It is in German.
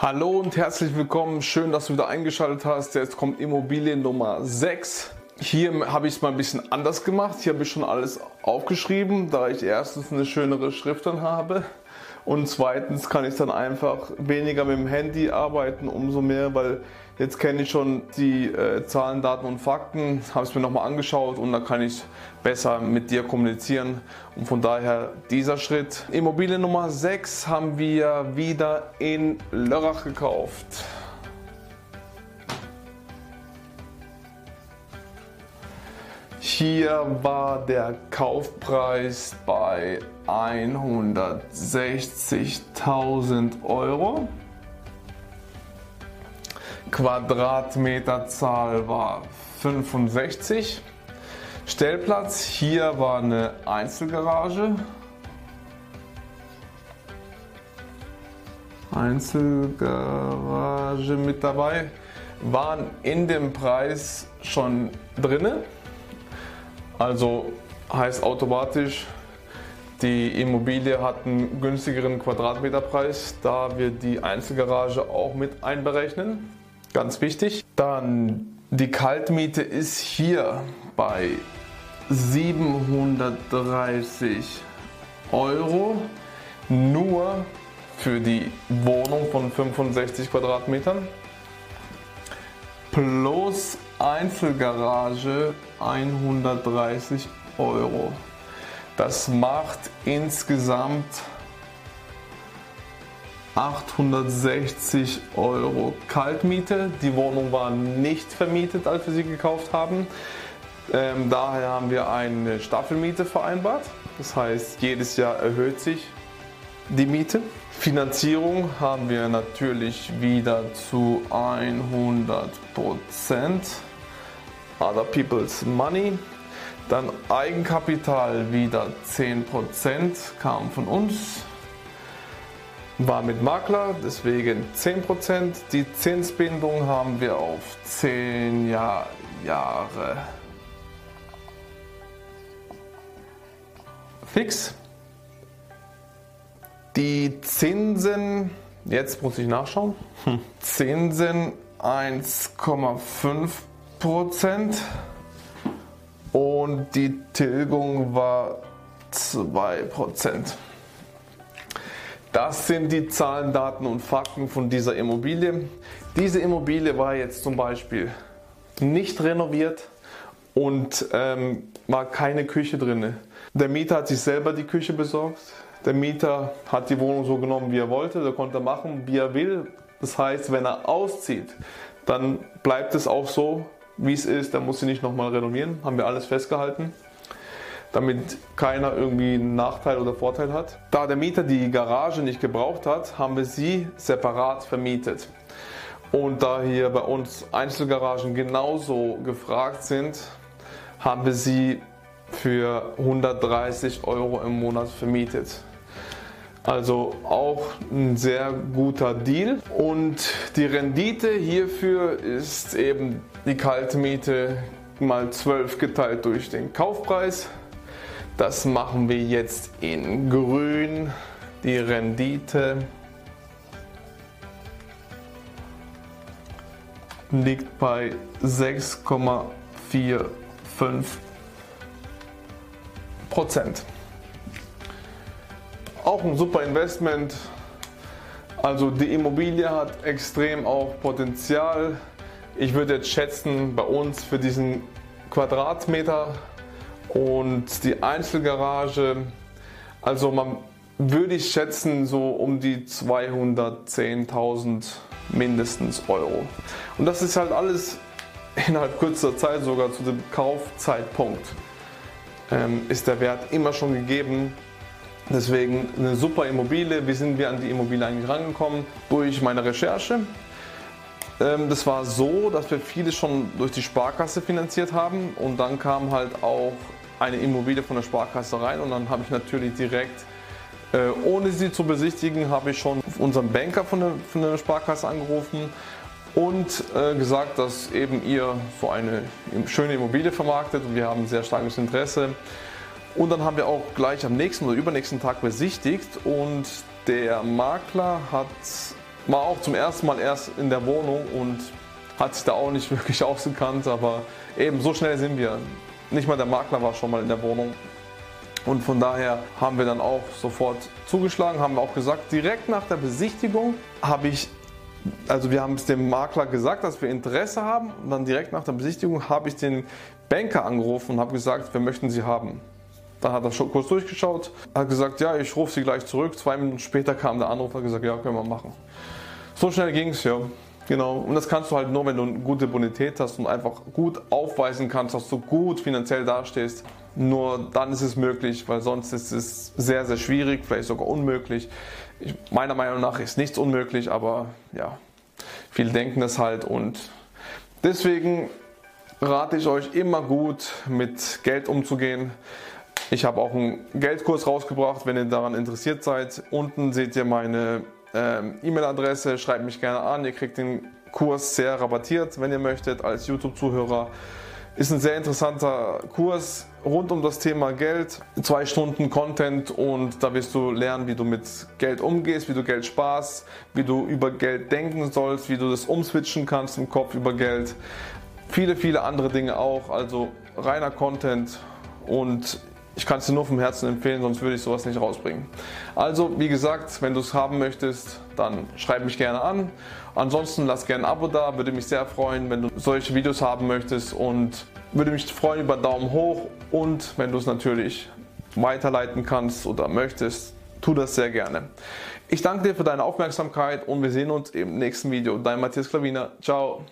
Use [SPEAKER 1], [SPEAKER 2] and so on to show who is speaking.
[SPEAKER 1] Hallo und herzlich willkommen. Schön, dass du wieder eingeschaltet hast. Jetzt kommt Immobilie Nummer 6. Hier habe ich es mal ein bisschen anders gemacht. Hier habe ich schon alles aufgeschrieben, da ich erstens eine schönere Schrift dann habe und zweitens kann ich dann einfach weniger mit dem Handy arbeiten, umso mehr, weil jetzt kenne ich schon die äh, Zahlen, Daten und Fakten, habe es mir nochmal angeschaut und da kann ich besser mit dir kommunizieren. Und von daher dieser Schritt. Immobilie Nummer 6 haben wir wieder in Lörrach gekauft. Hier war der Kaufpreis bei 160.000 Euro. Quadratmeterzahl war 65. Stellplatz hier war eine Einzelgarage. Einzelgarage mit dabei. Waren in dem Preis schon drinne. Also heißt automatisch, die Immobilie hat einen günstigeren Quadratmeterpreis, da wir die Einzelgarage auch mit einberechnen. Ganz wichtig. Dann die Kaltmiete ist hier bei 730 Euro nur für die Wohnung von 65 Quadratmetern plus Einzelgarage 130 Euro. Das macht insgesamt 860 Euro Kaltmiete. Die Wohnung war nicht vermietet, als wir sie gekauft haben. Ähm, daher haben wir eine Staffelmiete vereinbart. Das heißt, jedes Jahr erhöht sich die Miete. Finanzierung haben wir natürlich wieder zu 100 Other People's Money. Dann Eigenkapital wieder 10% kam von uns. War mit Makler, deswegen 10% Die Zinsbindung haben wir auf 10 Jahr, Jahre. Fix. Die Zinsen, jetzt muss ich nachschauen, hm. Zinsen 1,5 Prozent und die Tilgung war 2 Prozent. Das sind die Zahlen, Daten und Fakten von dieser Immobilie. Diese Immobilie war jetzt zum Beispiel nicht renoviert und ähm, war keine Küche drin. Der Mieter hat sich selber die Küche besorgt. Der Mieter hat die Wohnung so genommen, wie er wollte. Der konnte machen, wie er will. Das heißt, wenn er auszieht, dann bleibt es auch so, wie es ist. Dann muss sie nicht nochmal renovieren. Haben wir alles festgehalten. Damit keiner irgendwie einen Nachteil oder Vorteil hat. Da der Mieter die Garage nicht gebraucht hat, haben wir sie separat vermietet. Und da hier bei uns Einzelgaragen genauso gefragt sind, haben wir sie für 130 Euro im Monat vermietet. Also auch ein sehr guter Deal. Und die Rendite hierfür ist eben die Kaltmiete mal 12 geteilt durch den Kaufpreis. Das machen wir jetzt in grün. Die Rendite liegt bei 6,45 Prozent. Auch ein super Investment. Also die Immobilie hat extrem auch Potenzial. Ich würde jetzt schätzen, bei uns für diesen Quadratmeter und die Einzelgarage, also man würde ich schätzen so um die 210.000 mindestens Euro. Und das ist halt alles innerhalb kürzester Zeit sogar zu dem Kaufzeitpunkt ähm, ist der Wert immer schon gegeben. Deswegen eine super Immobilie. Wie sind wir an die Immobilie eigentlich rangekommen? Durch meine Recherche. Ähm, das war so, dass wir viele schon durch die Sparkasse finanziert haben und dann kam halt auch eine Immobilie von der Sparkasse rein und dann habe ich natürlich direkt, äh, ohne sie zu besichtigen, habe ich schon unseren Banker von der, von der Sparkasse angerufen und äh, gesagt, dass eben ihr so eine schöne Immobilie vermarktet und wir haben sehr starkes Interesse. Und dann haben wir auch gleich am nächsten oder übernächsten Tag besichtigt und der Makler hat war auch zum ersten Mal erst in der Wohnung und hat sich da auch nicht wirklich ausgekannt, aber eben so schnell sind wir. Nicht mal der Makler war schon mal in der Wohnung. Und von daher haben wir dann auch sofort zugeschlagen, haben auch gesagt, direkt nach der Besichtigung habe ich, also wir haben es dem Makler gesagt, dass wir Interesse haben. Und dann direkt nach der Besichtigung habe ich den Banker angerufen und habe gesagt, wir möchten sie haben. Dann hat er schon kurz durchgeschaut, hat gesagt, ja, ich rufe sie gleich zurück. Zwei Minuten später kam der Anruf und hat gesagt, ja, können wir machen. So schnell ging es, ja. Genau, und das kannst du halt nur, wenn du eine gute Bonität hast und einfach gut aufweisen kannst, dass du gut finanziell dastehst. Nur dann ist es möglich, weil sonst ist es sehr, sehr schwierig, vielleicht sogar unmöglich. Ich, meiner Meinung nach ist nichts unmöglich, aber ja, viele denken das halt und deswegen rate ich euch immer gut mit Geld umzugehen. Ich habe auch einen Geldkurs rausgebracht, wenn ihr daran interessiert seid. Unten seht ihr meine ähm, E-Mail-Adresse, schreibt mich gerne an. Ihr kriegt den Kurs sehr rabattiert, wenn ihr möchtet, als YouTube-Zuhörer. Ist ein sehr interessanter Kurs rund um das Thema Geld. Zwei Stunden Content und da wirst du lernen, wie du mit Geld umgehst, wie du Geld sparst, wie du über Geld denken sollst, wie du das umswitchen kannst im Kopf über Geld. Viele, viele andere Dinge auch. Also reiner Content und ich kann es dir nur vom Herzen empfehlen, sonst würde ich sowas nicht rausbringen. Also, wie gesagt, wenn du es haben möchtest, dann schreib mich gerne an. Ansonsten lass gerne ein Abo da, würde mich sehr freuen, wenn du solche Videos haben möchtest und würde mich freuen über Daumen hoch und wenn du es natürlich weiterleiten kannst oder möchtest, tu das sehr gerne. Ich danke dir für deine Aufmerksamkeit und wir sehen uns im nächsten Video. Dein Matthias Klaviner. Ciao.